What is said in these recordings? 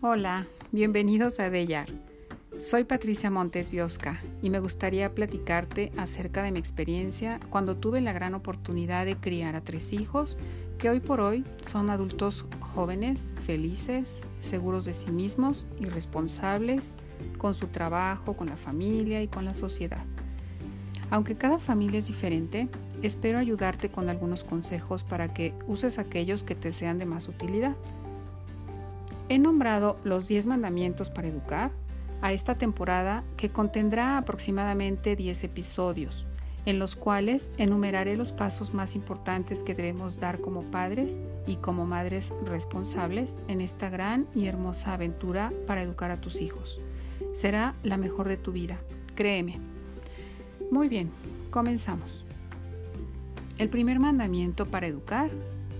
Hola, bienvenidos a Dellar. Soy Patricia Montes Biosca y me gustaría platicarte acerca de mi experiencia cuando tuve la gran oportunidad de criar a tres hijos que hoy por hoy son adultos jóvenes, felices, seguros de sí mismos y responsables con su trabajo, con la familia y con la sociedad. Aunque cada familia es diferente, espero ayudarte con algunos consejos para que uses aquellos que te sean de más utilidad. He nombrado los 10 mandamientos para educar a esta temporada que contendrá aproximadamente 10 episodios, en los cuales enumeraré los pasos más importantes que debemos dar como padres y como madres responsables en esta gran y hermosa aventura para educar a tus hijos. Será la mejor de tu vida, créeme. Muy bien, comenzamos. El primer mandamiento para educar,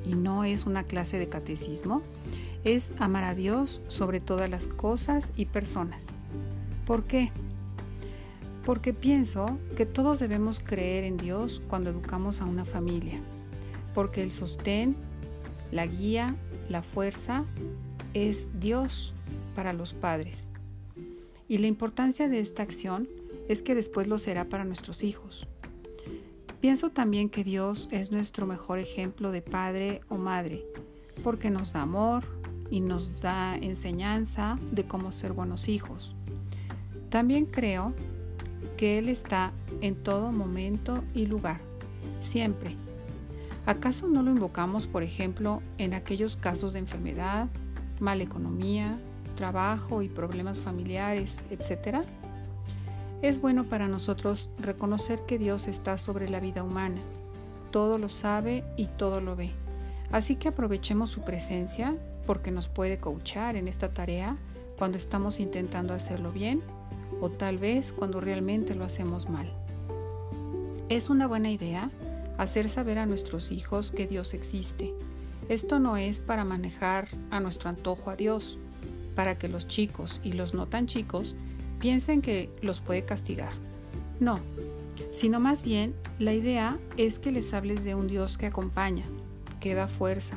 y no es una clase de catecismo, es amar a Dios sobre todas las cosas y personas. ¿Por qué? Porque pienso que todos debemos creer en Dios cuando educamos a una familia, porque el sostén, la guía, la fuerza es Dios para los padres. Y la importancia de esta acción es que después lo será para nuestros hijos. Pienso también que Dios es nuestro mejor ejemplo de padre o madre, porque nos da amor, y nos da enseñanza de cómo ser buenos hijos. También creo que Él está en todo momento y lugar, siempre. ¿Acaso no lo invocamos, por ejemplo, en aquellos casos de enfermedad, mala economía, trabajo y problemas familiares, etcétera? Es bueno para nosotros reconocer que Dios está sobre la vida humana, todo lo sabe y todo lo ve. Así que aprovechemos su presencia porque nos puede coachar en esta tarea cuando estamos intentando hacerlo bien o tal vez cuando realmente lo hacemos mal. Es una buena idea hacer saber a nuestros hijos que Dios existe. Esto no es para manejar a nuestro antojo a Dios, para que los chicos y los no tan chicos piensen que los puede castigar. No, sino más bien la idea es que les hables de un Dios que acompaña, que da fuerza,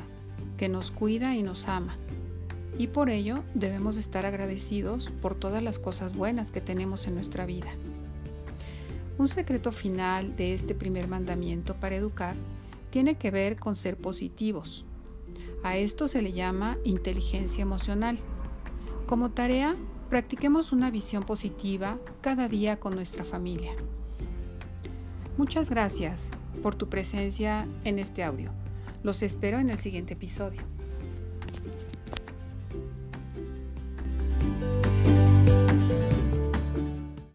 que nos cuida y nos ama. Y por ello debemos estar agradecidos por todas las cosas buenas que tenemos en nuestra vida. Un secreto final de este primer mandamiento para educar tiene que ver con ser positivos. A esto se le llama inteligencia emocional. Como tarea, practiquemos una visión positiva cada día con nuestra familia. Muchas gracias por tu presencia en este audio. Los espero en el siguiente episodio.